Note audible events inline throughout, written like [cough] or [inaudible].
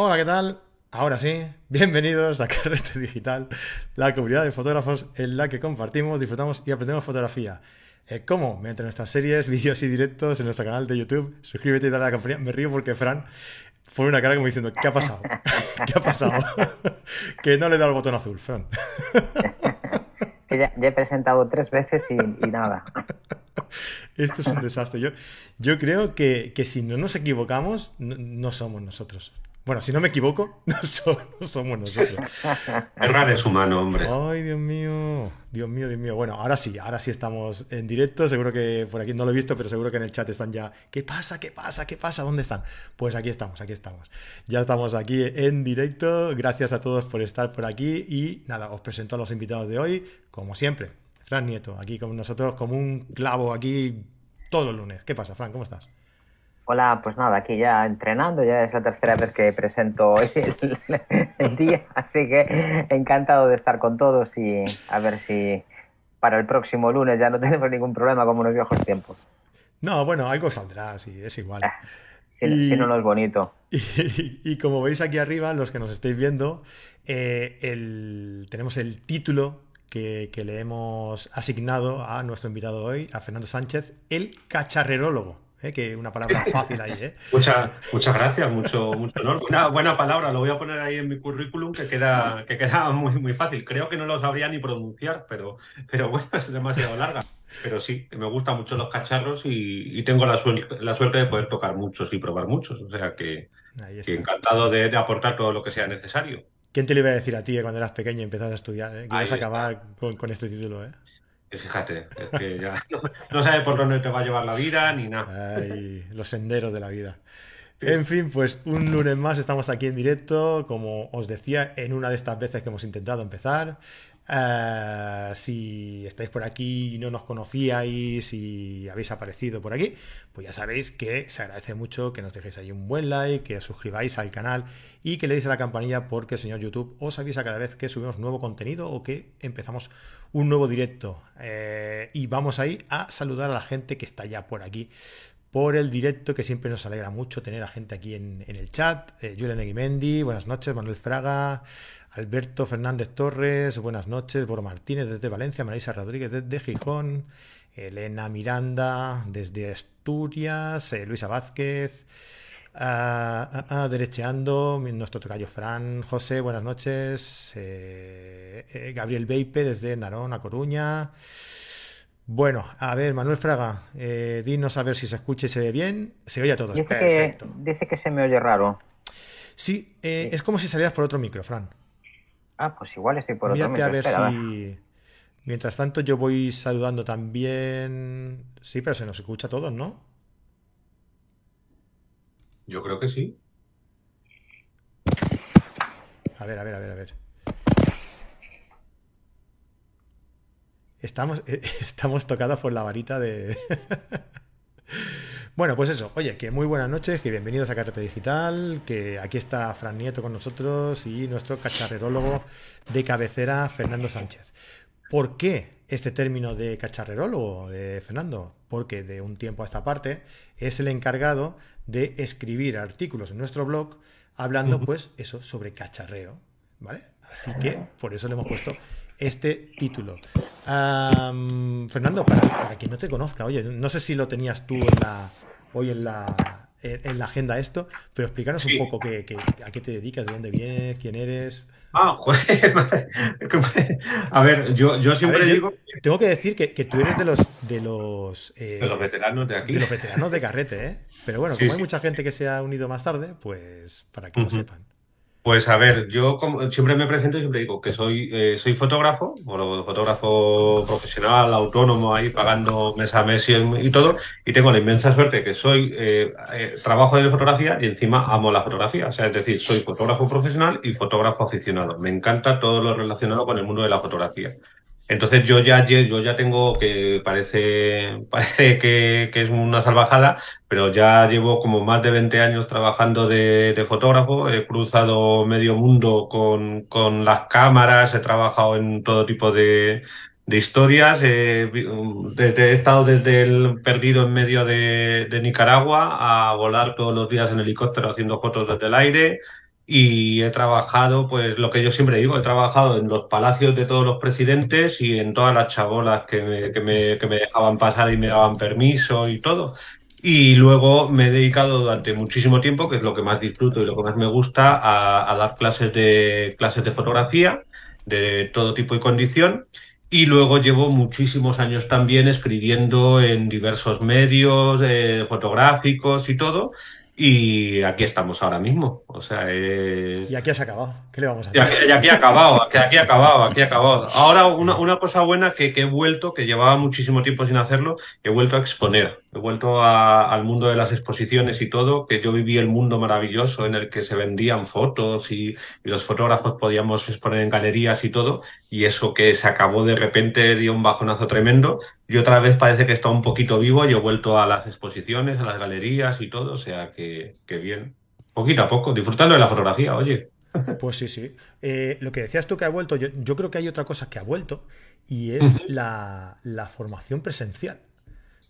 Hola, ¿qué tal? Ahora sí, bienvenidos a Carrete Digital, la comunidad de fotógrafos en la que compartimos, disfrutamos y aprendemos fotografía. Eh, ¿Cómo? Mediante nuestras series, [laughs] vídeos y directos en nuestro canal de YouTube. Suscríbete y dale a la campanilla. Me río porque Fran pone una cara como diciendo, ¿qué ha pasado? [laughs] ¿Qué ha pasado? [laughs] que no le da el botón azul, Fran. que ya, he presentado tres veces y, nada. Esto es un desastre. Yo, yo creo que, si no nos equivocamos, no somos nosotros. Bueno, si no me equivoco, [laughs] no, somos nosotros. [laughs] Errar es humano, hombre. Ay, Dios mío. Dios mío, Dios mío. Bueno, ahora sí, ahora sí estamos en directo. Seguro que por aquí no lo he visto, pero seguro que en el chat están ya. ¿Qué pasa? ¿Qué pasa? ¿Qué pasa? ¿Dónde están? Pues aquí estamos, aquí estamos. Ya estamos aquí en directo. Gracias a todos por estar por aquí. Y nada, os presento a los invitados de hoy, como siempre. Fran Nieto, aquí con nosotros como un clavo aquí todo el lunes. ¿Qué pasa, Fran? ¿Cómo estás? Hola, pues nada, aquí ya entrenando, ya es la tercera vez que presento [laughs] el, día, así que encantado de estar con todos y a ver si para el próximo lunes ya no tenemos ningún problema como en los viejos tiempos. No, bueno, algo saldrá, sí, es igual. Ah, si, no, no es bonito. [laughs] Y, como veis aquí arriba, los que nos estáis viendo, eh, tenemos el título que, que, le hemos asignado a nuestro invitado hoy, a Fernando Sánchez, el cacharrerólogo. ¿Eh? que una palabra fácil ahí. ¿eh? [laughs] Muchas, muchas gracias, mucho, mucho honor. Una buena palabra, lo voy a poner ahí en mi currículum que queda, que queda muy, muy fácil. Creo que no lo sabría ni pronunciar, pero, pero bueno, [laughs] es demasiado larga. Pero sí, me gustan mucho los cacharros y, tengo la, la, suerte de poder tocar muchos y probar muchos. O sea que, encantado de, aportar todo lo que sea necesario. ¿Quién te lo iba a decir a ti cuando eras pequeño y empezabas a estudiar? Eh? Que ibas a acabar con, con, este título, ¿eh? Fíjate, es que ya [laughs] no, sabes por dónde te va a llevar la vida ni nada. Ay, los senderos de la vida. En fin, pues un lunes más estamos aquí en directo, como os decía, en una de estas veces que hemos intentado empezar. Eh, si estáis por aquí y no nos conocíais y habéis aparecido por aquí, pues ya sabéis que se agradece mucho que nos dejéis ahí un buen like, que os suscribáis al canal y que le deis a la campanilla porque señor YouTube os avisa cada vez que subimos nuevo contenido o que empezamos un nuevo directo. Eh, y vamos ahí a saludar a la gente que está ya por aquí por el directo, que siempre nos alegra mucho tener a gente aquí en, el chat. Eh, Julian Eguimendi, buenas noches, Manuel Fraga, Alberto Fernández Torres, buenas noches, Boro Martínez desde Valencia, Marisa Rodríguez desde Gijón, Elena Miranda desde Asturias, eh, Luisa Vázquez, ah, ah, ah, derecheando, nuestro tocayo Fran, José, buenas noches, eh, eh, Gabriel Beipe desde Narón, a Coruña. Bueno, a ver, Manuel Fraga, dinos a ver si se escucha y se ve bien. Se oye a todos. Dice Perfecto. Que, dice que se me oye raro. Sí, es como si salieras por otro micro, Fran. Ah, pues igual estoy por Mírate a ver si. Mientras tanto, yo voy saludando también. Sí, pero se nos escucha a todos, ¿no? Yo creo que sí. A ver, a ver, a ver, a ver. Estamos, [laughs] estamos tocados por la varita de. [laughs] Bueno, pues eso, oye, que muy buenas noches, que bienvenidos a Carrete Digital, que aquí está Fran Nieto con nosotros y nuestro cacharrerólogo de cabecera, Fernando Sánchez. ¿Por qué este término de cacharrerólogo, de Fernando? Porque de un tiempo a esta parte es el encargado de escribir artículos en nuestro blog hablando, pues, eso, sobre cacharreo, ¿vale? Así que por eso le hemos puesto este título. Fernando, para, para, quien no te conozca, oye, no sé si lo tenías tú en la, hoy en la, en la agenda esto, pero explícanos un poco qué, a qué te dedicas, de dónde vienes, quién eres. Ah, joder. [laughs] A ver, yo, yo siempre digo. tengo que decir que, que, tú eres de los. De los, eh, de los veteranos de aquí. De los veteranos de carrete, ¿eh? Pero bueno, como hay mucha gente que se ha unido más tarde, pues para que lo sepan. Pues a ver, yo como, siempre me presento y siempre digo que soy, eh, soy fotógrafo, bueno, fotógrafo profesional, autónomo, ahí pagando mes a mes y, todo, y tengo la inmensa suerte que soy, eh, eh, trabajo de fotografía y encima amo la fotografía, o sea, es decir, soy fotógrafo profesional y fotógrafo aficionado. Me encanta todo lo relacionado con el mundo de la fotografía. Entonces yo ya, yo ya tengo que parece, [laughs] parece que, que, es una salvajada, pero ya llevo como más de 20 años trabajando de, de fotógrafo. He cruzado medio mundo con, con las cámaras, he trabajado en todo tipo de, de historias. he estado desde el perdido en medio de, de Nicaragua a volar todos los días en helicóptero haciendo fotos desde el aire y he trabajado, pues lo que yo siempre digo, he trabajado en los palacios de todos los presidentes y en todas las chabolas que me, que me, que me dejaban pasar y me daban permiso y todo. Y luego me he dedicado durante muchísimo tiempo, que es lo que más disfruto y lo que más me gusta, a, a dar clases de, clases de fotografía de todo tipo y condición. Y luego llevo muchísimos años también escribiendo en diversos medios eh, fotográficos y todo. Y aquí estamos ahora mismo. O sea, es... Y aquí has acabado. ¿Qué le vamos a Y aquí, hacer? y aquí he acabado, aquí, aquí he acabado, aquí he acabado. Ahora, una, una cosa buena que, que he vuelto, que llevaba muchísimo tiempo sin hacerlo, he vuelto a exponer. He vuelto a- al mundo de las exposiciones y todo, que yo viví el mundo maravilloso en el que se vendían fotos y, y los fotógrafos podíamos exponer en galerías y todo, y eso que se acabó de repente dio un bajonazo tremendo. Y otra vez parece que está un poquito vivo y he vuelto a las exposiciones, a las galerías y todo, o sea que, que bien. Poquito a poco, disfrutando de la fotografía, oye. [laughs] Pues sí, sí. Eh, lo que decías tú que ha vuelto, yo, yo creo que hay otra cosa que ha vuelto y es la, la formación presencial.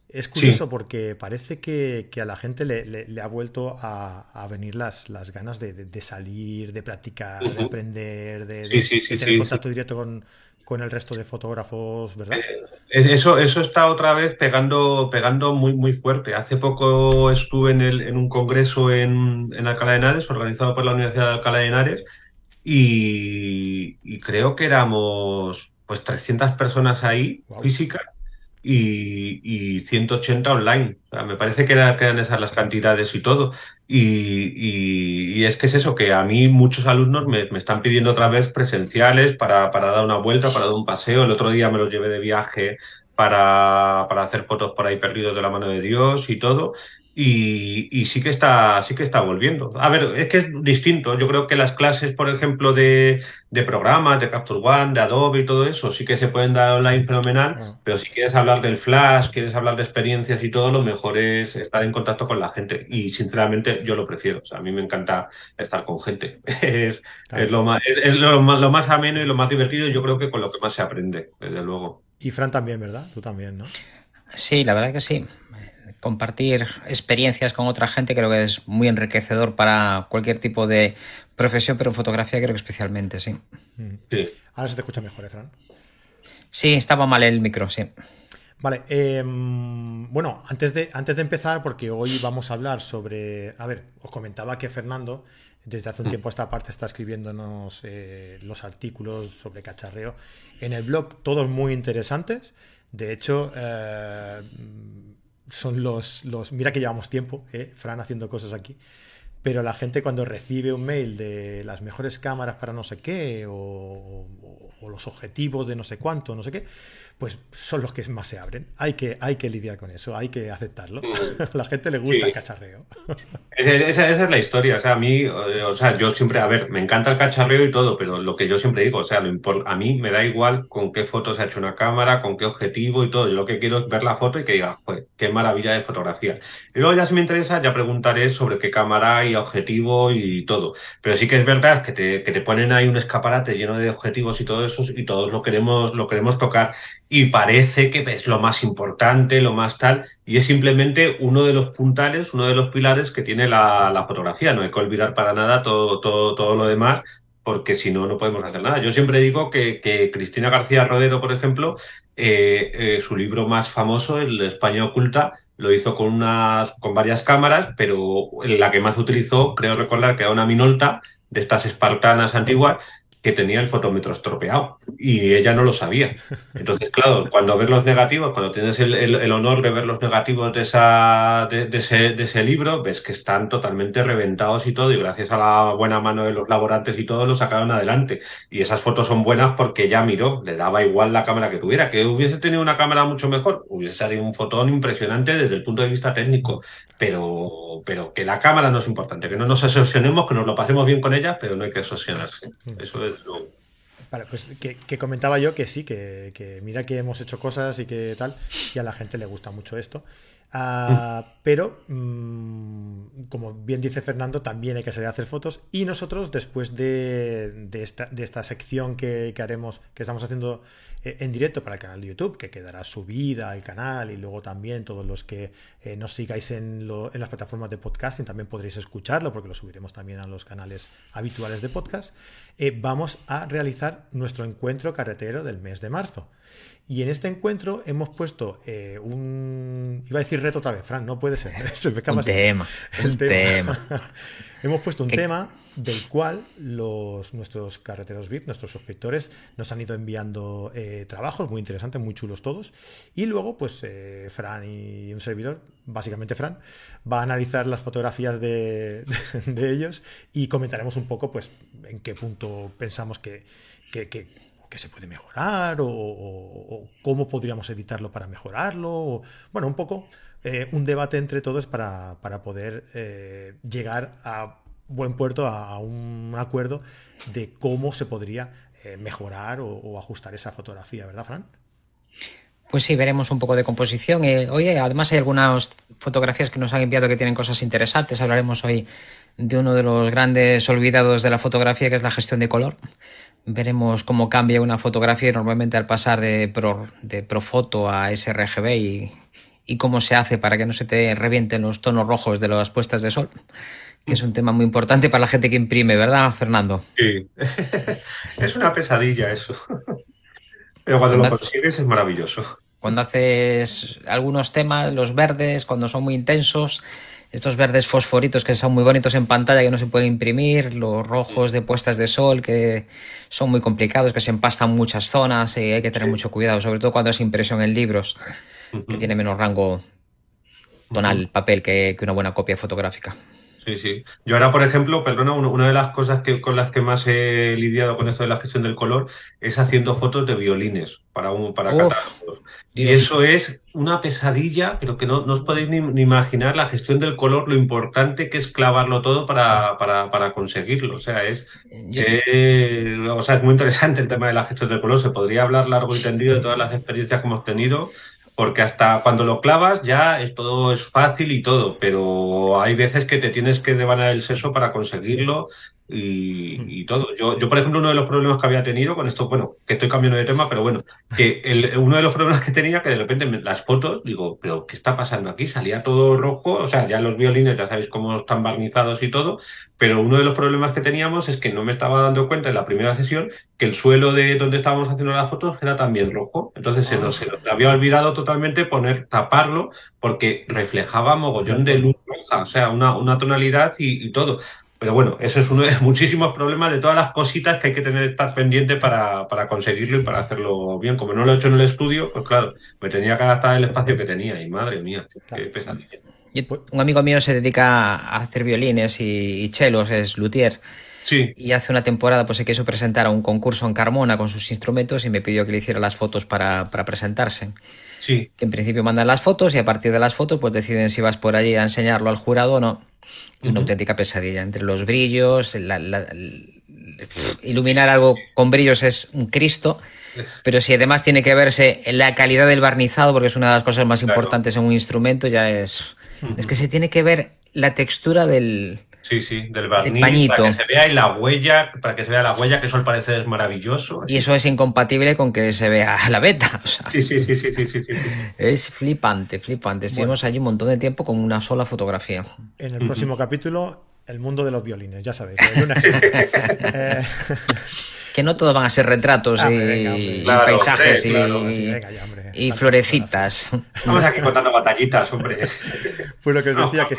Es curioso porque parece que, que a la gente le, le- le ha vuelto a, a venir las, las ganas de, de- de salir, de practicar, de aprender, de, Sí, de- sí, sí, de tener contacto directo con, con el resto de fotógrafos, ¿verdad? Eh, Eso, eso está otra vez pegando, pegando muy, muy fuerte. Hace poco estuve en, el, en un congreso en, en Alcalá de Henares, organizado por la Universidad de Alcalá de Henares, y, y creo que éramos pues 300 personas ahí, Guau. físicas, y, y 180 online. O sea, me parece que, era- que eran esas las cantidades y todo. Y, y- y es que es eso, que a mí muchos alumnos me, me están pidiendo otra vez presenciales para, para dar una vuelta, para dar un paseo. El otro día me los llevé de viaje para, para hacer fotos por ahí perdidos de la mano de Dios y todo. Y, y sí que está, sí que está volviendo. A ver, es que es distinto. Yo creo que las clases, por ejemplo, de, de programas, de Capture One, de Adobe y todo eso, sí que se pueden dar online fenomenal. Ah. Pero si quieres hablar del flash, quieres hablar de experiencias y todo, lo mejor es estar en contacto con la gente. Y sinceramente yo lo prefiero. O sea, a mí me encanta estar con gente. [laughs] Es, es lo más, es, es lo más, lo más ameno y lo más divertido. y Yo creo que con lo que más se aprende, desde luego. Y Fran también, ¿verdad? Tú también, ¿no? Sí, la verdad que sí. Compartir experiencias con otra gente creo que es muy enriquecedor para cualquier tipo de profesión, pero en fotografía creo que especialmente, sí. Mm. Sí. Ahora se te escucha mejor, ¿eh, Fran? Sí, estaba mal el micro, sí. Vale, eh, bueno, antes de, antes de empezar, porque hoy vamos a hablar sobre, a ver, os comentaba que Fernando desde hace un tiempo a esta parte está escribiéndonos eh, los artículos sobre cacharreo en el blog, todos muy interesantes. De hecho, eh, son los, los, mira que llevamos tiempo, eh, Fran haciendo cosas aquí, pero la gente cuando recibe un mail de las mejores cámaras para no sé qué o, los objetivos de no sé cuánto, no sé qué, pues son los que más se abren. Hay que, hay que lidiar con eso, hay que aceptarlo. [laughs] A la gente le gusta Sí. el cacharreo. Esa, esa es la historia, o sea, a mí, eh, o sea, yo siempre, a ver, me encanta el cacharreo y todo, pero lo que yo siempre digo, o sea, lo a mí me da igual con qué foto se ha hecho una cámara, con qué objetivo y todo, yo lo que quiero es ver la foto y que diga, pues, qué maravilla de fotografía. Y luego ya si me interesa, ya preguntaré sobre qué cámara y objetivo y todo. Pero sí que es verdad que te, que te ponen ahí un escaparate lleno de objetivos y todo eso, y todos lo queremos, lo queremos tocar. Y parece que es lo más importante, lo más tal, y es simplemente uno de los puntales, uno de los pilares que tiene la, la fotografía. No hay que olvidar para nada todo, todo, todo lo demás, porque si no, no podemos hacer nada. Yo siempre digo que, que Cristina García Rodero, por ejemplo, eh, eh, su libro más famoso, El España Oculta, lo hizo con unas, con varias cámaras, pero la que más utilizó, creo recordar que era una Minolta de estas espartanas antiguas que tenía el fotómetro estropeado y ella no lo sabía. Entonces, claro, cuando ves los negativos, cuando tienes el, el- el honor de ver los negativos de, esa, de, de ese, de ese libro, ves que están totalmente reventados y todo, y gracias a la buena mano de los laborantes y todo, lo sacaron adelante. Y esas fotos son buenas porque ella miró, le daba igual la cámara que tuviera. Que hubiese tenido una cámara mucho mejor, hubiese salido un fotón impresionante desde el punto de vista técnico. Pero, pero que la cámara no es importante, que no nos obsesionemos, que nos lo pasemos bien con ella, pero no hay que obsesionarse. Eso es pues que, comentaba yo que sí, que mira que hemos hecho cosas y que tal, y a la gente le gusta mucho esto. Ah, pero, mm, como bien dice Fernando, también hay que salir a hacer fotos. Y nosotros, después de, esta, sección que, haremos, que estamos haciendo eh, en directo para el canal de YouTube, que quedará subida al canal, y luego también todos los que eh, nos sigáis en, las plataformas de podcasting también podréis escucharlo, porque lo subiremos también a los canales habituales de podcast. Eh, vamos a realizar nuestro encuentro carretero del mes de marzo. Y en este encuentro hemos puesto eh, un. Iba a decir reto otra vez, Fran, no puede ser. [laughs] [laughs] un tema. El tema. [laughs] hemos puesto un tema del cual los, nuestros carreteros VIP, nuestros suscriptores, nos han ido enviando eh, trabajos muy interesantes, muy chulos todos. Y luego, pues, eh, Fran y un servidor, básicamente Fran, va a analizar las fotografías de, ellos y comentaremos un poco, pues, en qué punto pensamos que, que que se puede mejorar o, cómo podríamos editarlo para mejorarlo. bueno, un poco eh, un debate entre todos para, poder eh, llegar a buen puerto, a, un acuerdo de cómo se podría eh, mejorar o, ajustar esa fotografía, ¿verdad, Fran? Pues sí, veremos un poco de composición. oye, además hay algunas fotografías que nos han enviado que tienen cosas interesantes. Hablaremos hoy de uno de los grandes olvidados de la fotografía, que es la gestión de color. Veremos cómo cambia una fotografía normalmente al pasar de, Pro, de Profoto a sRGB y, y cómo se hace para que no se te revienten los tonos rojos de las puestas de sol, que es un tema muy importante para la gente que imprime, ¿verdad, Fernando? Sí, [laughs] es una pesadilla eso. Pero cuando, lo consigues es maravilloso. Cuando haces algunos temas, los verdes, cuando son muy intensos, estos verdes fosforitos que son muy bonitos en pantalla que no se pueden imprimir, los rojos de puestas de sol que son muy complicados, que se empastan muchas zonas y hay que tener mucho cuidado, sobre todo cuando es impresión en libros, que tiene menos rango tonal papel que, una buena copia fotográfica. Sí, sí. Yo ahora, por ejemplo, perdona, una de las cosas que, con las que más he lidiado con esto de la gestión del color es haciendo fotos de violines para un para Y eso es una pesadilla, pero que no, no os podéis ni, imaginar la gestión del color, lo importante que es clavarlo todo para, para, para conseguirlo. O sea, es, o sea, es muy interesante el tema de la gestión del color. Se podría hablar largo y tendido de todas las experiencias que hemos tenido porque hasta cuando lo clavas ya es todo es fácil y todo, pero hay veces que te tienes que devanar el seso para conseguirlo y, todo. Yo, yo, por ejemplo, uno de los problemas que había tenido con esto, bueno, que estoy cambiando de tema, pero bueno, que el, uno de los problemas que tenía, que de repente las fotos, digo, pero ¿qué está pasando aquí? Salía todo rojo, o sea, ya los violines ya sabéis cómo están barnizados y todo, pero uno de los problemas que teníamos es que no me estaba dando cuenta en la primera sesión que el suelo de donde estábamos haciendo las fotos era también rojo. Entonces se, nos, se nos había olvidado totalmente poner, taparlo, porque reflejaba mogollón de luz roja, o sea, una, una tonalidad y, y todo. Pero bueno, eso es uno de [laughs] muchísimos problemas de todas las cositas que hay que tener estar pendiente para, para conseguirlo y para hacerlo bien. Como no lo he hecho en el estudio, pues claro, me tenía que adaptar el espacio que tenía y madre mía, qué pesadilla. un amigo mío se dedica a hacer violines y, chelos, es luthier. Sí. Y hace una temporada pues se quiso presentar a un concurso en Carmona con sus instrumentos y me pidió que le hiciera las fotos para, para presentarse. Sí. Que en principio mandan las fotos y a partir de las fotos pues deciden si vas por allí a enseñarlo al jurado o no una auténtica pesadilla. Entre los brillos, iluminar algo con brillos es un Cristo. Pero si además tiene que verse la calidad del barnizado, porque es una de las cosas más importantes en un instrumento, ya es. Es que se tiene que ver la textura del, Sí, sí, del barniz, para que se vea y la huella, para que se vea la huella, que eso al parecer es maravilloso. Y eso es incompatible con que se vea [laughs] la beta. sí, sí, sí, sí, sí, sí, Es flipante, flipante. Estuvimos allí un montón de tiempo con una sola fotografía. En el próximo capítulo, el mundo de los violines, ya sabéis. [laughs] Eh, que no todos van a ser retratos ah, y, paisajes y, florecitas. Vamos aquí contando batallitas, hombre. [laughs] Pues lo que os decía, que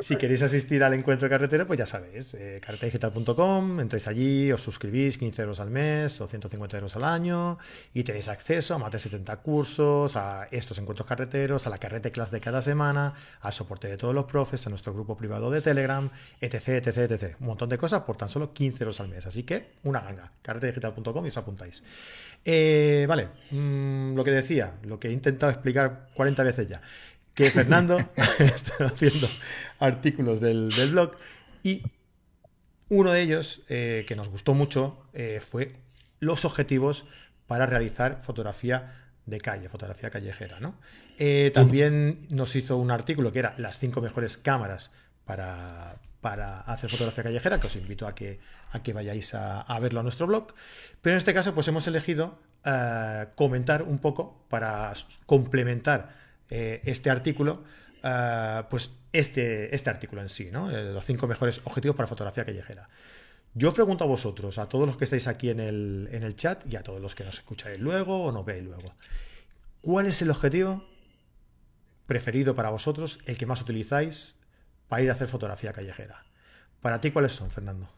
si, queréis asistir al encuentro carretero, pues ya sabéis, eh, carretedigital.com, entráis allí, os suscribís 15 euros al mes o 150 euros al año y tenéis acceso a más de 70 cursos, a estos encuentros carreteros, a la carrete class de cada semana, al soporte de todos los profes, a nuestro grupo privado de Telegram, etc, etc, etc. Un montón de cosas por tan solo 15 euros al mes. Así que una ganga digital.com y os apuntáis. Eh, vale, mm, lo que decía, lo que he intentado explicar 40 veces ya, que [laughs] Fernando [laughs] está haciendo artículos del, blog y uno de ellos que nos gustó mucho fue los objetivos para realizar fotografía de calle, fotografía callejera, ¿no? Eh, también nos hizo un artículo que era las cinco mejores cámaras para, para hacer fotografía callejera, que os invito a que, a que vayáis a, verlo a nuestro blog. Pero en este caso, pues hemos elegido eh, comentar un poco para complementar eh, este artículo, pues este, este artículo en sí, ¿no? los cinco mejores objetivos para fotografía callejera. Yo os pregunto a vosotros, a todos los que estáis aquí en el, en el chat y a todos los que nos escucháis luego o nos veis luego, ¿cuál es el objetivo preferido para vosotros, el que más utilizáis para ir a hacer fotografía callejera? Para ti, ¿cuáles son, Fernando?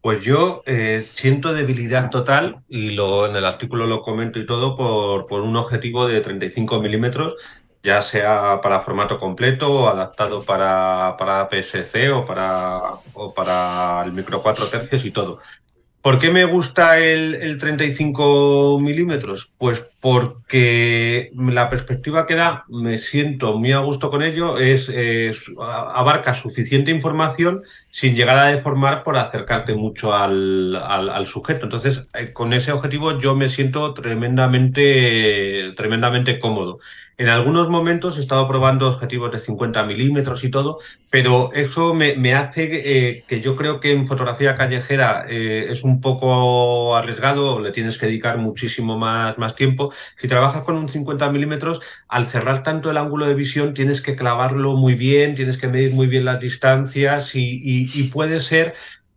Pues yo eh, siento debilidad total, y lo, en el artículo lo comento y todo, por, por un objetivo de 35 milímetros ya sea para formato completo o adaptado para, para PSC o para, o para el micro 4 tercios y todo. ¿Por qué me gusta el, el 35 milímetros? Pues porque la perspectiva que da, me siento muy a gusto con ello, es, abarca suficiente información sin llegar a deformar por acercarte mucho al, al, sujeto. Entonces, eh, con ese objetivo yo me siento tremendamente, tremendamente cómodo. En algunos momentos he estado probando objetivos de 50 milímetros y todo, pero eso me, me hace eh, que yo creo que en fotografía callejera eh, es un poco arriesgado, le tienes que dedicar muchísimo más, más tiempo si trabajas con un 50 milímetros, al cerrar tanto el ángulo de visión, tienes que clavarlo muy bien, tienes que medir muy bien las distancias y, puede ser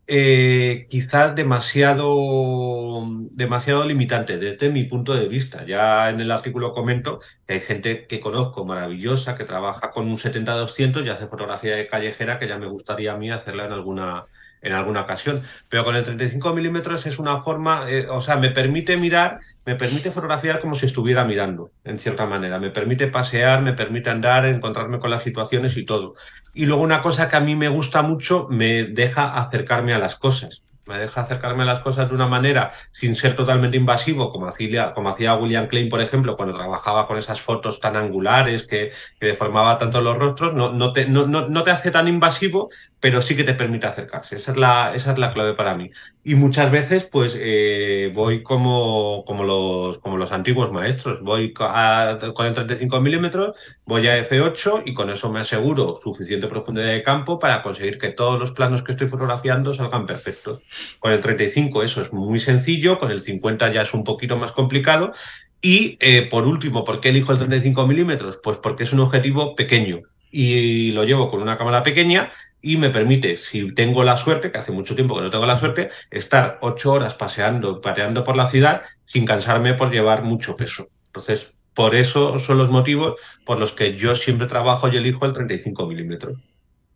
eh, quizás demasiado, demasiado limitante desde mi punto de vista. Ya en el artículo comento que hay gente que conozco maravillosa que trabaja con un 70-200 y hace fotografía de callejera que ya me gustaría a mí hacerla en alguna, en alguna ocasión. Pero con el 35 milímetros es una forma, eh, o sea, me permite mirar, me permite fotografiar como si estuviera mirando, en cierta manera. Me permite pasear, me permite andar, encontrarme con las situaciones y todo. Y luego una cosa que a mí me gusta mucho, me deja acercarme a las cosas me deja acercarme a las cosas de una manera sin ser totalmente invasivo, como hacía, como hacía William Klein, por ejemplo, cuando trabajaba con esas fotos tan angulares que, deformaba tanto los rostros, no, no, te, no, no, te hace tan invasivo, pero sí que te permite acercarse. Esa es la, esa es la clave para mí. Y muchas veces, pues, eh, voy como, como, los, como los antiguos maestros. Voy a, con el 35 milímetros, voy a F8 y con eso me aseguro suficiente profundidad de campo para conseguir que todos los planos que estoy fotografiando salgan perfectos. Con el 35 eso es muy sencillo, con el 50 ya es un poquito más complicado. Y eh, por último, ¿por qué elijo el 35 milímetros? Pues porque es un objetivo pequeño y lo llevo con una cámara pequeña y me permite, si tengo la suerte, que hace mucho tiempo que no tengo la suerte, estar ocho horas paseando, pateando por la ciudad sin cansarme por llevar mucho peso. Entonces, por eso son los motivos por los que yo siempre trabajo y elijo el 35 milímetros.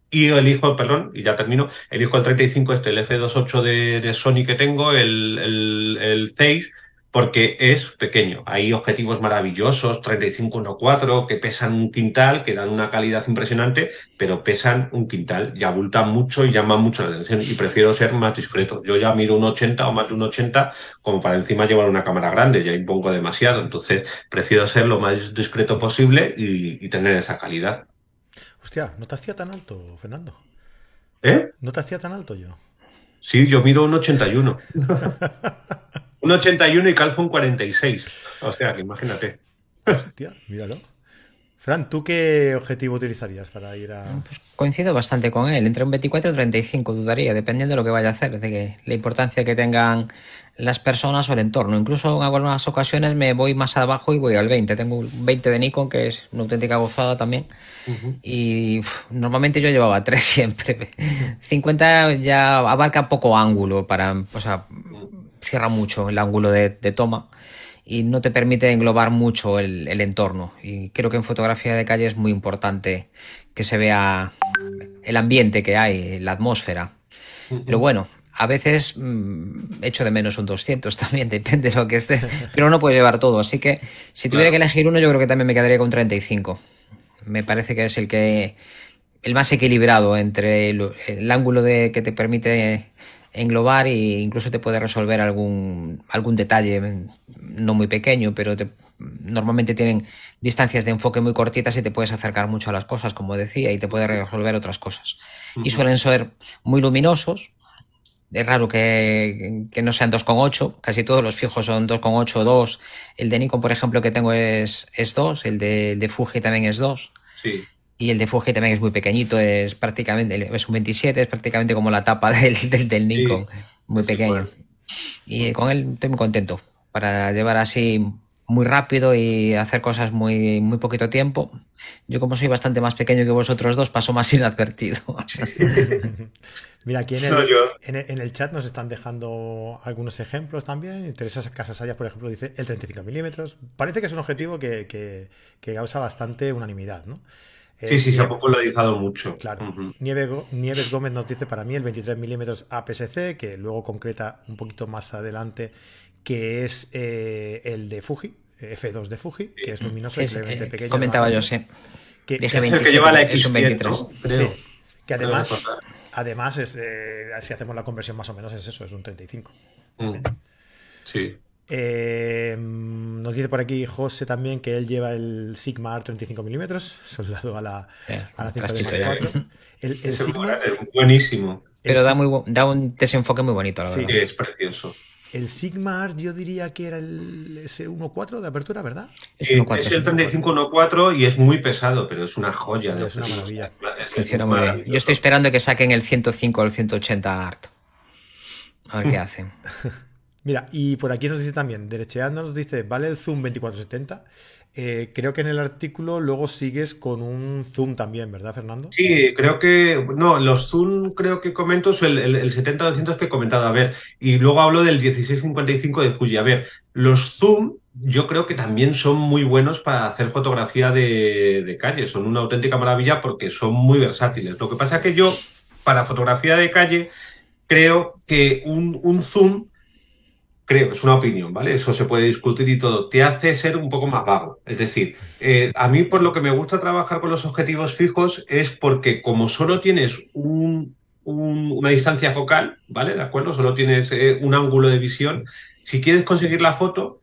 Y elijo, perdón, y ya termino, elijo el 35, este, el F28 de, de Sony que tengo, el, el, el 6, porque es pequeño. Hay objetivos maravillosos, 3514, que pesan un quintal, que dan una calidad impresionante, pero pesan un quintal y abultan mucho y llaman mucho la atención. Y prefiero ser más discreto. Yo ya miro un 80 o más de un 80 como para encima llevar una cámara grande, ya impongo demasiado. Entonces, prefiero ser lo más discreto posible y, y tener esa calidad. Hostia, ¿no te hacía tan alto, Fernando? ¿Eh? ¿No te hacía tan alto yo? Sí, yo mido un 81. [laughs] un 81 y calzo un 46. O sea, que imagínate. Hostia, míralo. Fran, ¿tú qué objetivo utilizarías para ir a...? Pues coincido bastante con él, entre un 24 y un 35 dudaría, dependiendo de lo que vaya a hacer, de que la importancia que tengan las personas o el entorno. Incluso en algunas ocasiones me voy más abajo y voy al 20. Tengo un 20 de Nikon, que es una auténtica gozada también. Y normalmente yo llevaba 3 [laughs] siempre. 50 ya abarca poco ángulo para... O sea, cierra mucho el ángulo de toma y no te permite englobar mucho el, entorno. Y creo que en fotografía de calle es muy importante que se vea el ambiente que hay, la atmósfera. Pero bueno, a veces mm, echo de menos un 200 [laughs] también, depende de lo que estés, pero no puedo llevar todo. Así que si tuviera que elegir uno, yo creo que también me quedaría con 35. Me parece que es el que el más equilibrado entre el ángulo de que te permite englobar e incluso te puede resolver algún, algún detalle no muy pequeño, pero normalmente tienen distancias de enfoque muy cortitas y te puedes acercar mucho a las cosas, como decía, y te puede resolver otras cosas. Y suelen ser muy luminosos es raro que, no sean 2,8. Casi todos los fijos son 2,8 o 2. El de Nikon, por ejemplo, que tengo es, es 2. El de, de Fuji también es 2. Sí. Y el de Fuji también es muy pequeñito, es prácticamente, es un 27, es prácticamente como la tapa [laughs] del, del, Nikon, muy pequeño. Y con él estoy muy contento para llevar así muy rápido y hacer cosas muy, muy poquito tiempo. Yo como soy bastante más pequeño que vosotros dos, paso más [laughs] inadvertido. [laughs] Mira, aquí en el, chat nos están dejando algunos ejemplos también. Teresa Casasayas, por ejemplo, dice el 35 milímetros. Parece que es un objetivo que, que, que causa bastante unanimidad, ¿no? Sí, sí, se ha popularizado mucho. Claro. Nieves, Gómez nos dice para mí el 23 milímetros APS-C, que luego concreta un poquito más adelante, que es eh, el de Fuji, F2 de Fuji, que es luminoso y eh, pequeño. Comentaba yo, sí. Que, Dije 27, es un 23. Sí, que además, además es, eh, si hacemos la conversión más o menos es eso, es un 35. Mm. Sí. Eh, nos dice por aquí José también que él lleva el Sigma Art 35 milímetros, [laughs] soldado a la, eh, a la 5 El, el Sigma es buenísimo. Pero da, muy, da un desenfoque muy bonito, la sí, verdad. es precioso. El Sigma Art yo diría que era el S14 de apertura, ¿verdad? Es, es el 3514 y es muy pesado, pero es una joya. Es una maravilla. Funciona muy bien. Yo estoy esperando que saquen el 105 o el 180 Art. A ver qué hacen. [laughs] Mira, y por aquí nos dice también, derecheando nos dice, ¿vale el zoom 2470? Eh, creo que en el artículo luego sigues con un zoom también, ¿verdad, Fernando? Sí, creo que, no, los zoom creo que comento el, el, 70-200 que he comentado, a ver, y luego hablo del 1655 de Fuji, a ver, los zoom yo creo que también son muy buenos para hacer fotografía de, calle, son una auténtica maravilla porque son muy versátiles. Lo que pasa es que yo, para fotografía de calle, creo que un zoom creo, es una opinión, ¿vale? Eso se puede discutir y todo, te hace ser un poco más vago. Es decir, eh, a mí por lo que me gusta trabajar con los objetivos fijos es porque como solo tienes un, una distancia focal, ¿vale? ¿De acuerdo? Solo tienes eh, un ángulo de visión, si quieres conseguir la foto,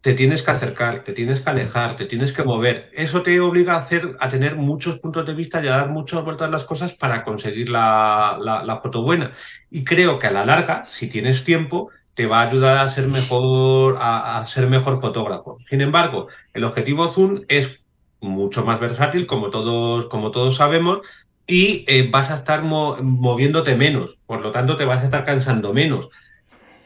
te tienes que acercar, te tienes que alejar, te tienes que mover. Eso te obliga a hacer, a tener muchos puntos de vista y a dar muchas vueltas a las cosas para conseguir la, la, la foto buena. Y creo que a la larga, si tienes tiempo, te va a ayudar a ser mejor, a, ser mejor fotógrafo. Sin embargo, el objetivo zoom es mucho más versátil, como todos, como todos sabemos, y eh, vas a estar moviéndote menos, por lo tanto te vas a estar cansando menos.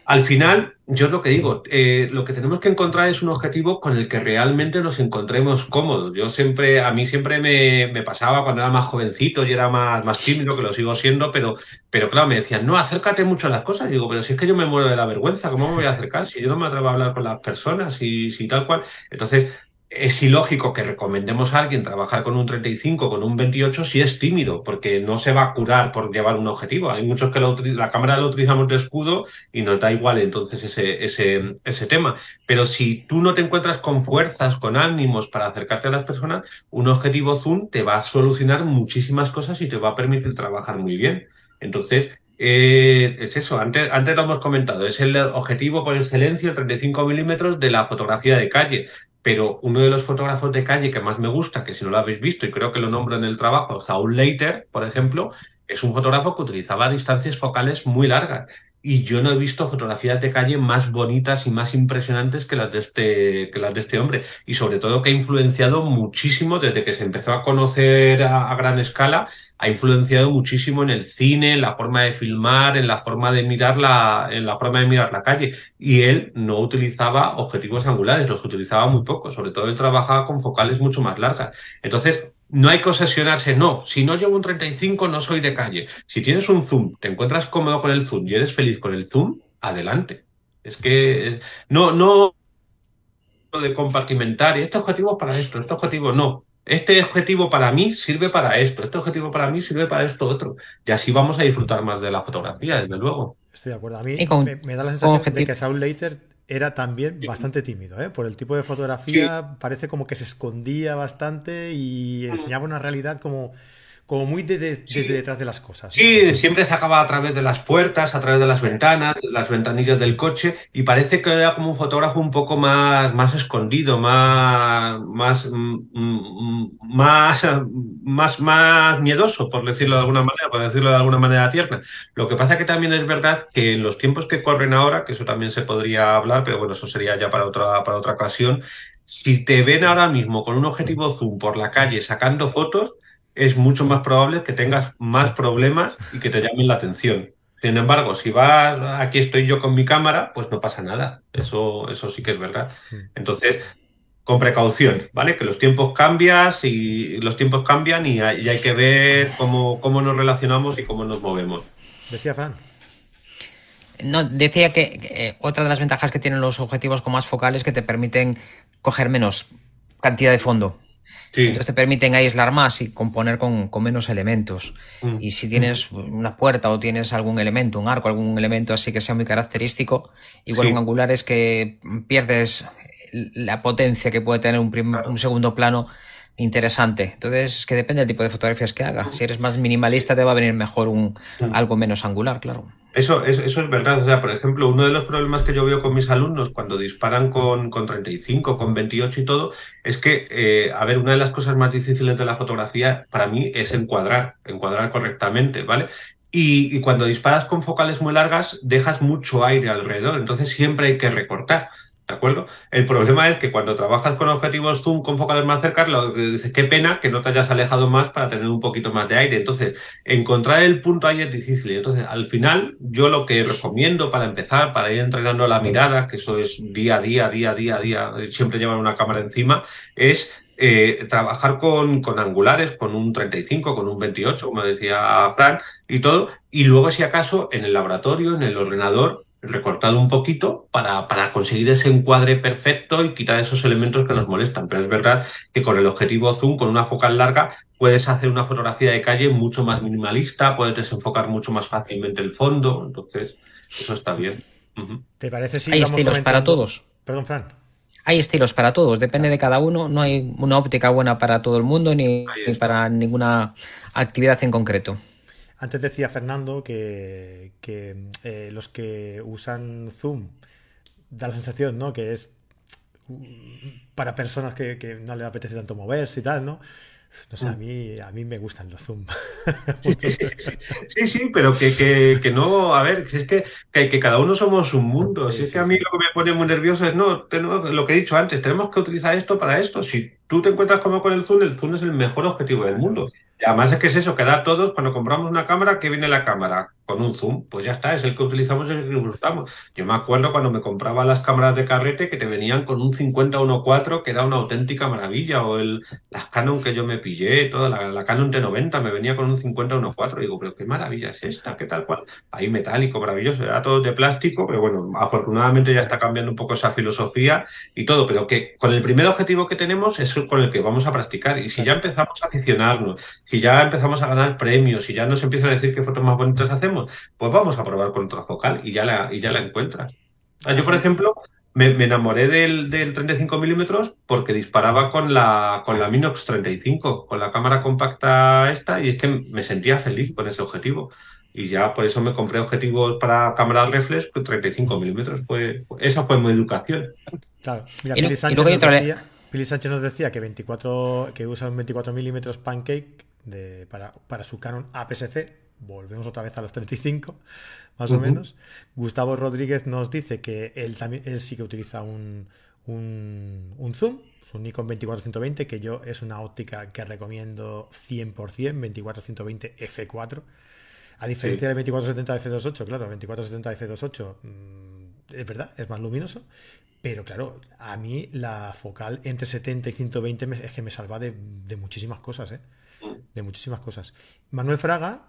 Al final, yo es lo que digo, eh, lo que tenemos que encontrar es un objetivo con el que realmente nos encontremos cómodos. Yo siempre, a mí siempre me, me pasaba cuando era más jovencito y era más, más tímido, que lo sigo siendo, pero, pero claro, me decían, no, acércate mucho a las cosas. Y digo, pero si es que yo me muero de la vergüenza, ¿cómo me voy a acercar? Si yo no me atrevo a hablar con las personas y si tal cual. Entonces, es ilógico que recomendemos a alguien trabajar con un 35, con un 28 si es tímido, porque no se va a curar por llevar un objetivo. Hay muchos que la cámara lo utilizamos de escudo y nos da igual entonces ese, ese, ese tema. Pero si tú no te encuentras con fuerzas, con ánimos para acercarte a las personas, un objetivo zoom te va a solucionar muchísimas cosas y te va a permitir trabajar muy bien. Entonces, eh, es eso, antes, antes lo hemos comentado, es el objetivo por excelencia, el 35 milímetros de la fotografía de calle pero uno de los fotógrafos de calle que más me gusta, que si no lo habéis visto y creo que lo nombro en el trabajo, Saul Leiter, por ejemplo, es un fotógrafo que utilizaba distancias focales muy largas. Y yo no he visto fotografías de calle más bonitas y más impresionantes que las de este, que las de este hombre. Y sobre todo que ha influenciado muchísimo desde que se empezó a conocer a gran escala ha influenciado muchísimo en el cine, en la forma de filmar, en la forma de mirar la, en la forma de mirar la calle. Y él no utilizaba objetivos angulares, los utilizaba muy poco, sobre todo él trabajaba con focales mucho más largas. Entonces, no hay que obsesionarse, no, si no llevo un 35 no soy de calle. Si tienes un zoom, te encuentras cómodo con el zoom y eres feliz con el zoom, adelante. Es que no, no de compartimentar, y este objetivo es para esto, este objetivo no este objetivo para mí sirve para esto, este objetivo para mí sirve para esto otro. Y así vamos a disfrutar más de la fotografía, desde luego. Estoy de acuerdo. A mí me, da la sensación de que Saul Leiter era también bastante tímido, ¿eh? Por el tipo de fotografía parece como que se escondía bastante y enseñaba una realidad como, como muy desde detrás de las cosas. Sí, siempre se acaba a través de las puertas, a través de las ventanas, las ventanillas del coche, y parece que era como un fotógrafo un poco más, más escondido, más, más, mm, mm, más, más, más miedoso, por decirlo de alguna manera, por decirlo de alguna manera tierna. Lo que pasa que también es verdad que en los tiempos que corren ahora, que eso también se podría hablar, pero bueno, eso sería ya para otra, para otra ocasión, si te ven ahora mismo con un objetivo zoom por la calle sacando fotos, es mucho más probable que tengas más problemas y que te llamen la atención. Sin embargo, si vas, aquí estoy yo con mi cámara, pues no pasa nada. Eso, eso sí que es verdad. Entonces, con precaución, ¿vale? Que los tiempos cambian y los tiempos cambian y hay, hay que ver cómo, cómo nos relacionamos y cómo nos movemos. Decía Fran. No, decía que eh, otra de las ventajas que tienen los objetivos con más focales es que te permiten coger menos cantidad de fondo. Entonces te permiten aislar más y componer con, menos elementos. Mm. Y si tienes una puerta o tienes algún elemento, un arco, algún elemento así que sea muy característico, igual un angular es que pierdes la potencia que puede tener un, un segundo plano interesante. Entonces, es que depende del tipo de fotografías que haga. Si eres más minimalista, te va a venir mejor un, algo menos angular, claro. Eso, eso, es verdad. O sea, por ejemplo, uno de los problemas que yo veo con mis alumnos cuando disparan con, con 35, con 28 y todo, es que, eh, a ver, una de las cosas más difíciles de la fotografía para mí es encuadrar, encuadrar correctamente, ¿vale? Y, y cuando disparas con focales muy largas, dejas mucho aire alrededor, entonces siempre hay que recortar. ¿De acuerdo? El problema es que cuando trabajas con objetivos zoom con focales más cercanos, lo dices, qué pena que no te hayas alejado más para tener un poquito más de aire. Entonces, encontrar el punto ahí es difícil. Entonces, al final, yo lo que recomiendo para empezar, para ir entrenando la mirada, que eso es día a día, día a día, día, siempre llevar una cámara encima, es eh, trabajar con, con angulares, con un 35, con un 28, como decía Fran, y todo. Y luego, si acaso, en el laboratorio, en el ordenador, recortado un poquito para, para, conseguir ese encuadre perfecto y quitar esos elementos que nos molestan. Pero es verdad que con el objetivo zoom, con una focal larga, puedes hacer una fotografía de calle mucho más minimalista, puedes desenfocar mucho más fácilmente el fondo. Entonces, eso está bien. ¿Te parece si Hay estilos para todos. Perdón, Fran. Hay estilos para todos, depende de cada uno. No hay una óptica buena para todo el mundo ni para ninguna actividad en concreto. Antes decía Fernando que, eh, los que usan Zoom da la sensación, ¿no? Que es para personas que, no les apetece tanto moverse y tal, ¿no? No sé, a mm. mí, a mí me gustan los Zoom. Sí, sí, pero que, que, no, a ver, es que, que, cada uno somos un mundo. si es que a mí lo que me pone muy nervioso es, no, tenemos, lo que he dicho antes, tenemos que utilizar esto para esto. Si tú te encuentras como con el Zoom, el Zoom es el mejor objetivo del mundo. Además es que es eso, que da todos, cuando compramos una cámara, ¿qué viene la cámara? Con un zoom, pues ya está, es el que utilizamos y el que usamos. Yo me acuerdo cuando me compraba las cámaras de carrete que te venían con un 50-1.4 que era una auténtica maravilla, o el, las Canon que yo me pillé, toda la, Canon T90 me venía con un 50-1.4, digo, pero qué maravilla es esta, qué tal cual. Ahí metálico, maravilloso, era todo de plástico, pero bueno, afortunadamente ya está cambiando un poco esa filosofía y todo, pero que con el primer objetivo que tenemos es con el que vamos a practicar. Y si ya empezamos a aficionarnos, si ya empezamos a ganar premios, si ya nos empiezan a decir qué fotos más bonitas hacemos, pues vamos a probar con otra focal y ya la, y ya la encuentras. Ah, yo, por ejemplo, me, enamoré del, del 35 milímetros porque disparaba con la, con la Minox 35, con la cámara compacta esta, y es que me sentía feliz con ese objetivo. Y ya por eso me compré objetivos para cámara reflex con 35 milímetros. Pues, esa fue mi educación. Claro, mira, Pili Sánchez, nos decía, que 24, que usa un 24 milímetros pancake para, su Canon APS-C. Volvemos otra vez a los 35, más o menos. Gustavo Rodríguez nos dice que él, también, él sí que utiliza un, un, zoom, un Nikon 24-120, que yo es una óptica que recomiendo 100%, 24-120 F4. A diferencia del 24-70 F28, claro, 24-70 F28 es verdad, es más luminoso, pero claro, a mí la focal entre 70 y 120 es que me salva de, de muchísimas cosas, ¿eh? de muchísimas cosas. Manuel Fraga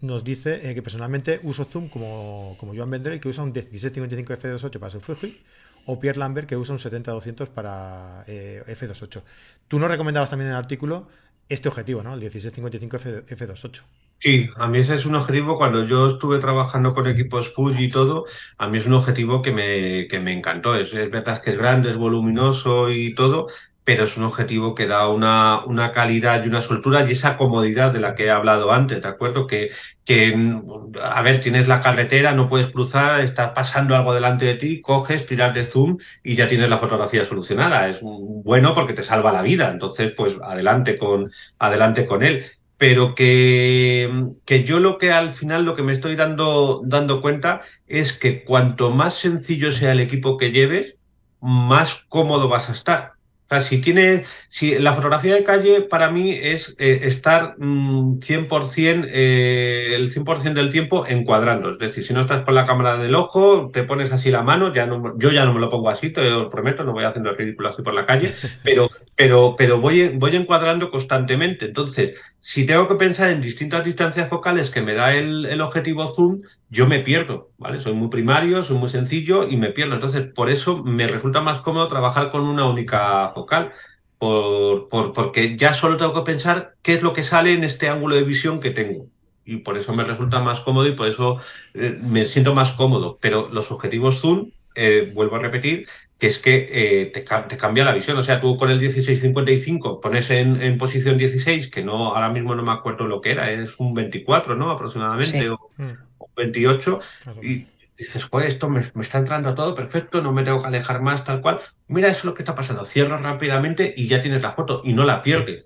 nos dice eh, que personalmente uso Zoom como, como Joan Vendrell, que usa un 1755 F28 para su Fuji, o Pierre Lambert, que usa un 70-200 para eh, F28. Tú nos recomendabas también en el artículo este objetivo, ¿no? El 1655 F28. Sí, a mí ese es un objetivo, cuando yo estuve trabajando con equipos Fuji y todo, a mí es un objetivo que me, que me encantó. Es verdad que es grande, es voluminoso y todo, pero es un objetivo que da una, una calidad y una soltura y esa comodidad de la que he hablado antes, ¿de acuerdo? Que, que, a ver, tienes la carretera, no puedes cruzar, estás pasando algo delante de ti, coges, tiras de zoom y ya tienes la fotografía solucionada. Es bueno porque te salva la vida, entonces pues adelante con, adelante con él pero que, que yo lo que al final lo que me estoy dando, dando cuenta es que cuanto más sencillo sea el equipo que lleves, más cómodo vas a estar. O sea, si tiene, si la fotografía de calle para mí es eh, estar 100%, mm, eh, el 100% del tiempo encuadrando. Es decir, si no estás con la cámara en el ojo, te pones así la mano, ya no, yo ya no me lo pongo así, te lo prometo, no voy haciendo el ridículo así por la calle, [laughs] pero, pero, pero voy, voy encuadrando constantemente. Entonces, si tengo que pensar en distintas distancias focales que me da el, el objetivo zoom, yo me pierdo, ¿vale? Soy muy primario, soy muy sencillo y me pierdo. Entonces, por eso me resulta más cómodo trabajar con una única focal, por, por, porque ya solo tengo que pensar qué es lo que sale en este ángulo de visión que tengo. Y por eso me resulta más cómodo y por eso eh, me siento más cómodo. Pero los objetivos zoom, eh, vuelvo a repetir, que es que eh, te, te, cambia la visión. O sea, tú con el 1655 pones en, en, posición 16, que no ahora mismo no me acuerdo lo que era, es un 24, ¿no? Aproximadamente. Sí. O, mm 28 y dices, pues esto me, me, está entrando todo perfecto, no me tengo que alejar más, tal cual. Mira, eso es lo que está pasando. Cierras rápidamente y ya tienes la foto y no la pierdes.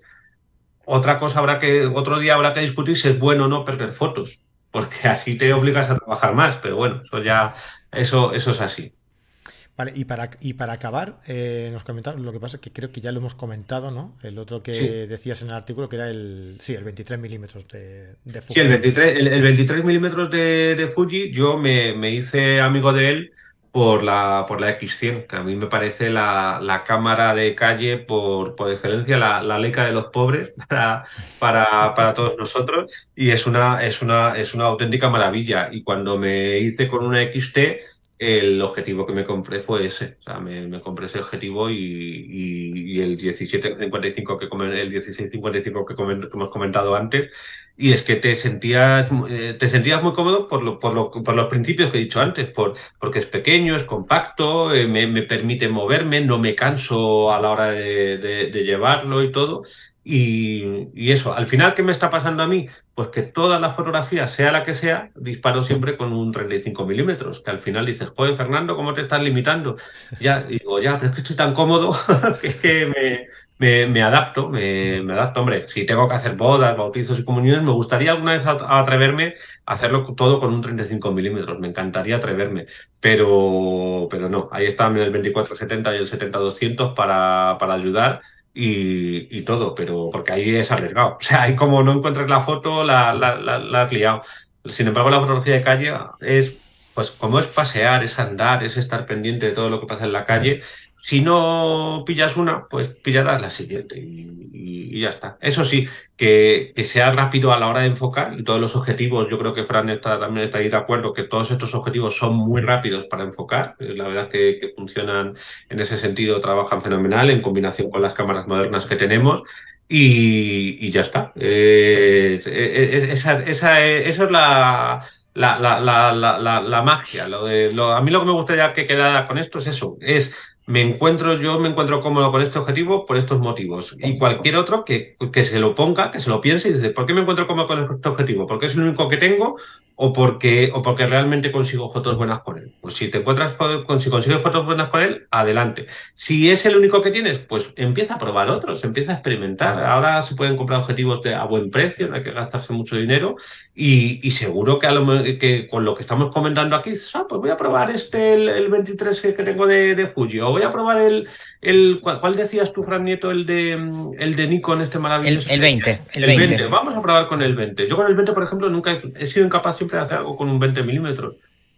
Otra cosa habrá que, otro día habrá que discutir si es bueno o no perder fotos, porque así te obligas a trabajar más, pero bueno, eso ya, eso, eso es así. Vale, y para, y para acabar, eh, nos comentaron, lo que pasa es que creo que ya lo hemos comentado, ¿no? El otro que sí. decías en el artículo, que era el, sí, el 23 milímetros de, de, Fuji. Sí, el 23, el, el 23 milímetros de, de, Fuji, yo me, me, hice amigo de él por la, por la X100, que a mí me parece la, la cámara de calle por, por excelencia, la, la Leica de los pobres [laughs] para, para, para todos nosotros, y es una, es una, es una auténtica maravilla. Y cuando me hice con una XT, el objetivo que me compré fue ese. O sea, me, compré ese objetivo y, y, y el 1755 que el 1655 que, coment, que, hemos comentado antes. Y es que te sentías, eh, te sentías muy cómodo por, lo, por, lo, por los principios que he dicho antes, por, porque es pequeño, es compacto, eh, me, me, permite moverme, no me canso a la hora de, de, de llevarlo y todo. Y, y, eso, al final, ¿qué me está pasando a mí? Pues que todas las fotografías, sea la que sea, disparo siempre con un 35 milímetros, que al final dices, joder, Fernando, ¿cómo te estás limitando? Ya, digo, ya, pero es que estoy tan cómodo [laughs] que me, me, me adapto, me, me, adapto, hombre, si tengo que hacer bodas, bautizos y comuniones, me gustaría alguna vez atreverme a hacerlo todo con un 35 milímetros, me encantaría atreverme, pero, pero no, ahí están el 24-70 y el 70-200 para, para ayudar y, y, todo, pero porque ahí es arriesgado. [laughs] O sea, ahí como no encuentres la foto, la, la, la, la has liado. Sin embargo, la fotografía de calle es, pues, como es pasear, es andar, es estar pendiente de todo lo que pasa en la calle. Si no pillas una, pues pillarás la siguiente y, y, ya está. Eso sí, que, que, sea rápido a la hora de enfocar y todos los objetivos, yo creo que Fran está, también está ahí de acuerdo, que todos estos objetivos son muy rápidos para enfocar. La verdad que, que funcionan en ese sentido, trabajan fenomenal en combinación con las cámaras modernas que tenemos. Y, y ya está. Eh, esa, esa, eso es la, la, la, la magia. Lo de, lo, a mí lo que me gustaría que quedara con esto es eso, es me encuentro, yo me encuentro cómodo con este objetivo por estos motivos. Y cualquier otro que, que se lo ponga, que se lo piense y dice, ¿por qué me encuentro cómodo con este objetivo? ¿Porque es el único que tengo o porque, o porque realmente consigo fotos buenas con él? Pues si te encuentras con, si consigues fotos buenas con él, adelante. Si es el único que tienes, pues empieza a probar otros, empieza a experimentar. Ahora se pueden comprar objetivos de, a buen precio, no hay que gastarse mucho dinero y, y seguro que, a lo, que con lo que estamos comentando aquí, ah, pues voy a probar este, el, el 23 que, que tengo de, de Fuji o voy a probar el, el ¿cuál, ¿cuál, decías tú, Fran Nieto, el de, el de Nikon, este maravilloso? El, el 20. El, el 20. 20. Vamos a probar con el 20. Yo con el 20, por ejemplo, nunca he, he sido incapaz siempre de hacer algo con un 20 milímetros.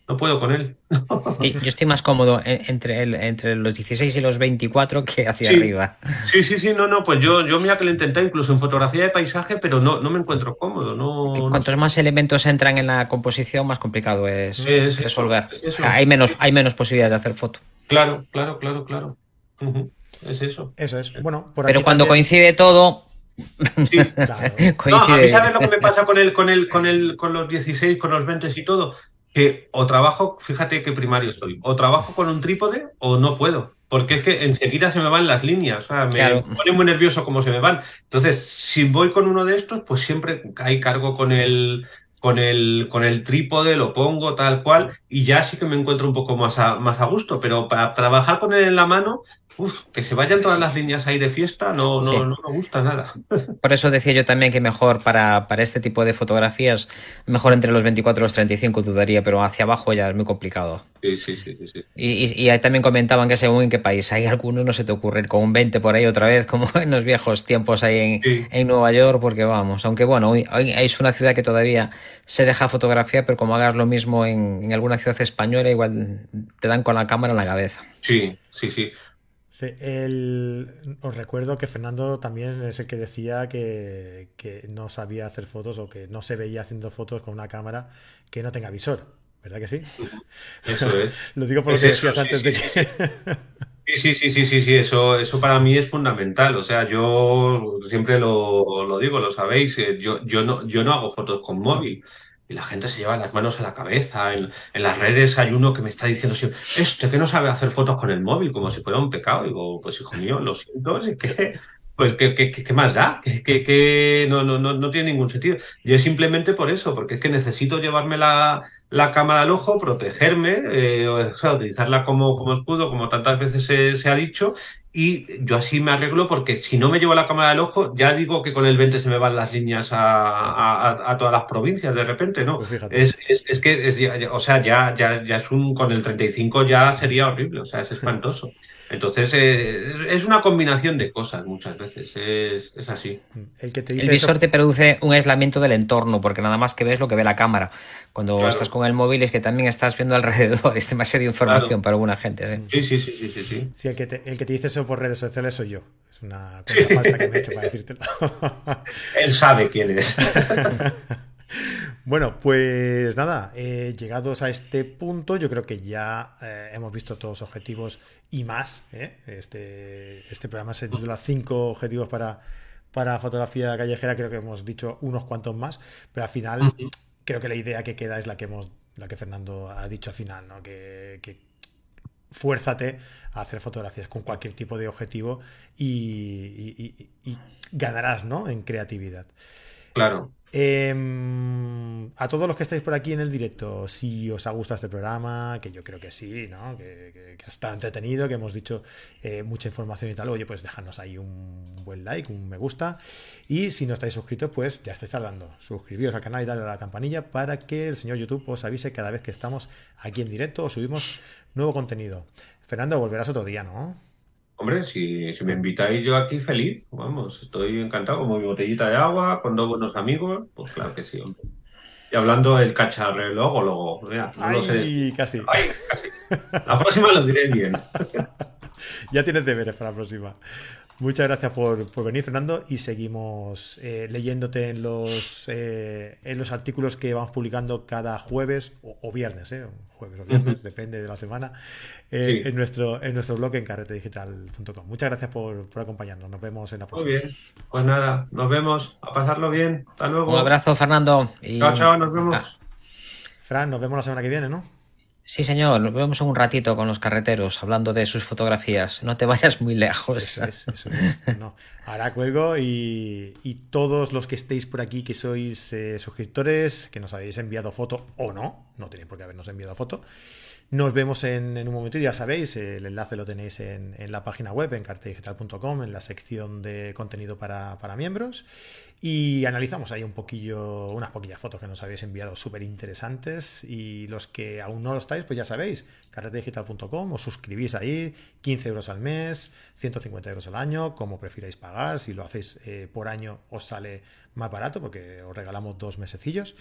No puedo con él. [laughs] Yo estoy más cómodo entre, el, entre los 16 y los 24 que hacia sí. arriba. Sí, sí, sí, no, no, pues yo, yo mira que lo intenté incluso en fotografía de paisaje, pero no, no me encuentro cómodo. No, Cuantos no... más elementos entran en la composición, más complicado es, es resolver. Es hay, menos, hay menos posibilidades de hacer foto. Claro, claro, claro, claro. Uh -huh. Es eso. Eso es. Bueno, por Pero cuando también... coincide todo, Sí, [laughs] claro. no, a mí sabes lo que me [laughs] pasa con el, con el, con el, con los 16, con los 20 y todo, que o trabajo, fíjate qué primario estoy, o trabajo con un trípode o no puedo. porque es que enseguida se me van las líneas, o sea, me pone muy nervioso cómo se me van. Entonces, si voy con uno de estos, pues siempre hay cargo con el, con el, con el trípode, lo pongo tal cual, y ya sí que me encuentro un poco más a, más a gusto, pero para trabajar con él en la mano, Uf, que se vayan todas las líneas ahí de fiesta no, no, no me gusta nada. [laughs] Por eso decía yo también que mejor para, para este tipo de fotografías, mejor entre los 24 y los 35 dudaría, pero hacia abajo ya es muy complicado. Sí, sí, sí. sí, Y, y, también comentaban que según en qué país, hay algunos no se te ocurren con un 20 por ahí otra vez, [laughs] como en los viejos tiempos ahí en, en Nueva York, porque vamos, aunque bueno, hoy, hoy, es una ciudad que todavía se deja fotografiar, pero como hagas lo mismo en, en alguna ciudad española, igual te dan con la cámara en la cabeza. Sí, sí, sí. Sí, os recuerdo que Fernando también es el que decía que, no sabía hacer fotos o que no se veía haciendo fotos con una cámara que no tenga visor, ¿verdad que sí? [laughs] Eso es. [laughs] lo digo por lo que decías antes de que... Sí, sí, sí, sí, sí, eso, eso para mí es fundamental. O sea, yo siempre lo, lo digo, lo sabéis, eh, yo, yo, no, yo no hago fotos con móvil y la gente se lleva las manos a la cabeza. En, las redes hay uno que me está diciendo siempre, este que no sabe hacer fotos con el móvil, como si fuera un pecado. Digo, pues hijo mío, lo siento, es que, pues, ¿qué, qué, qué más da? Que, que, no, no, no, no tiene ningún sentido. Y es simplemente por eso, porque es que necesito llevarme la, la cámara al ojo, protegerme, eh, o sea, utilizarla como, como escudo, como tantas veces se, se, ha dicho, y yo así me arreglo porque si no me llevo la cámara al ojo, ya digo que con el 20 se me van las líneas a, a, a todas las provincias de repente, ¿no? Pues es, es, es, que, es, o sea, ya, ya, ya es un, con el 35 ya sería horrible, o sea, es [laughs] espantoso. Entonces, eh, es una combinación de cosas muchas veces, es, es así. El, que te dice el visor te produce un aislamiento del entorno, porque nada más que ves lo que ve la cámara. Cuando estás con el móvil es que también estás viendo alrededor, [laughs] es demasiada información para alguna gente. ¿sí? Sí, sí, sí, sí, sí. sí el, que te, el que te dice eso por redes sociales soy yo. Es una cosa falsa que me he hecho para decírtelo. [laughs] Él sabe quién es. [laughs] Bueno, pues nada, eh, llegados a este punto, yo creo que ya eh, hemos visto todos los objetivos y más. ¿eh? Este, este programa se titula Cinco objetivos para, para fotografía callejera, creo que hemos dicho unos cuantos más, pero al final creo que la idea que queda es la que hemos, la que Fernando ha dicho al final, ¿no? Que, que fuérzate a hacer fotografías con cualquier tipo de objetivo y, y ganarás, ¿no? En creatividad. Claro. Em, a todos los que estáis por aquí en el directo, si os ha gustado este programa, que yo creo que sí, ¿no? que, está entretenido, que hemos dicho eh, mucha información y tal, oye, pues dejadnos ahí un buen like, un me gusta. Y si no estáis suscritos, pues ya estáis tardando. Suscribiros al canal y darle a la campanilla para que el señor YouTube os avise cada vez que estamos aquí en directo o subimos nuevo contenido. Fernando, volverás otro día, ¿no? Hombre, si, si me invitáis yo aquí feliz, vamos, estoy encantado, como mi botellita de agua, con dos buenos amigos, pues claro que sí, hombre. Y hablando del cacharrelógolo, luego, no Ay, lo sé. casi. Ay, casi. La próxima lo diré bien. [laughs] ya tienes deberes para la próxima. Muchas gracias por, venir, Fernando, y seguimos eh, leyéndote en los, eh, en los artículos que vamos publicando cada jueves o, viernes, eh, jueves o viernes, depende de la semana, eh, en, nuestro, en nuestro blog en carretedigital.com. Muchas gracias por, acompañarnos. Nos vemos en la próxima. Muy bien. Pues nada, nos vemos. A pasarlo bien. Hasta luego. Un abrazo, Fernando. Chao, chao, nos vemos. Ah. Fran, nos vemos la semana que viene, ¿no? Sí, señor, nos vemos un ratito con los carreteros hablando de sus fotografías. No te vayas muy lejos. Ahora cuelgo y, todos los que estéis por aquí, que sois eh, suscriptores, que nos habéis enviado foto o no, no tenéis por qué habernos enviado foto, nos vemos en, un momento, ya sabéis, el enlace lo tenéis en, la página web, en cartedigital.com, en la sección de contenido para, para miembros. Y analizamos ahí un poquillo, unas poquillas fotos que nos habéis enviado súper interesantes. Y los que aún no lo estáis, pues ya sabéis, carretedigital.com, os suscribís ahí, 15 euros al mes, 150 euros al año, como prefiráis pagar. Si lo hacéis eh, por año, os sale más barato porque os regalamos dos mesecillos.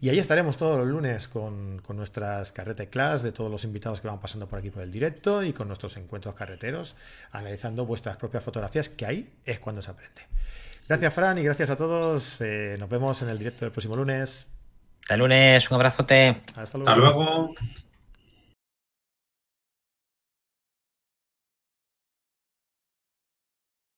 Y ahí estaremos todos los lunes con, con nuestras carrete class de todos los invitados que van pasando por aquí por el directo y con nuestros encuentros carreteros, analizando vuestras propias fotografías, que ahí es cuando se aprende. Gracias, Fran, y gracias a todos. Eh, nos vemos en el directo del próximo lunes. Hasta lunes, un abrazote. Hasta luego. Hasta luego.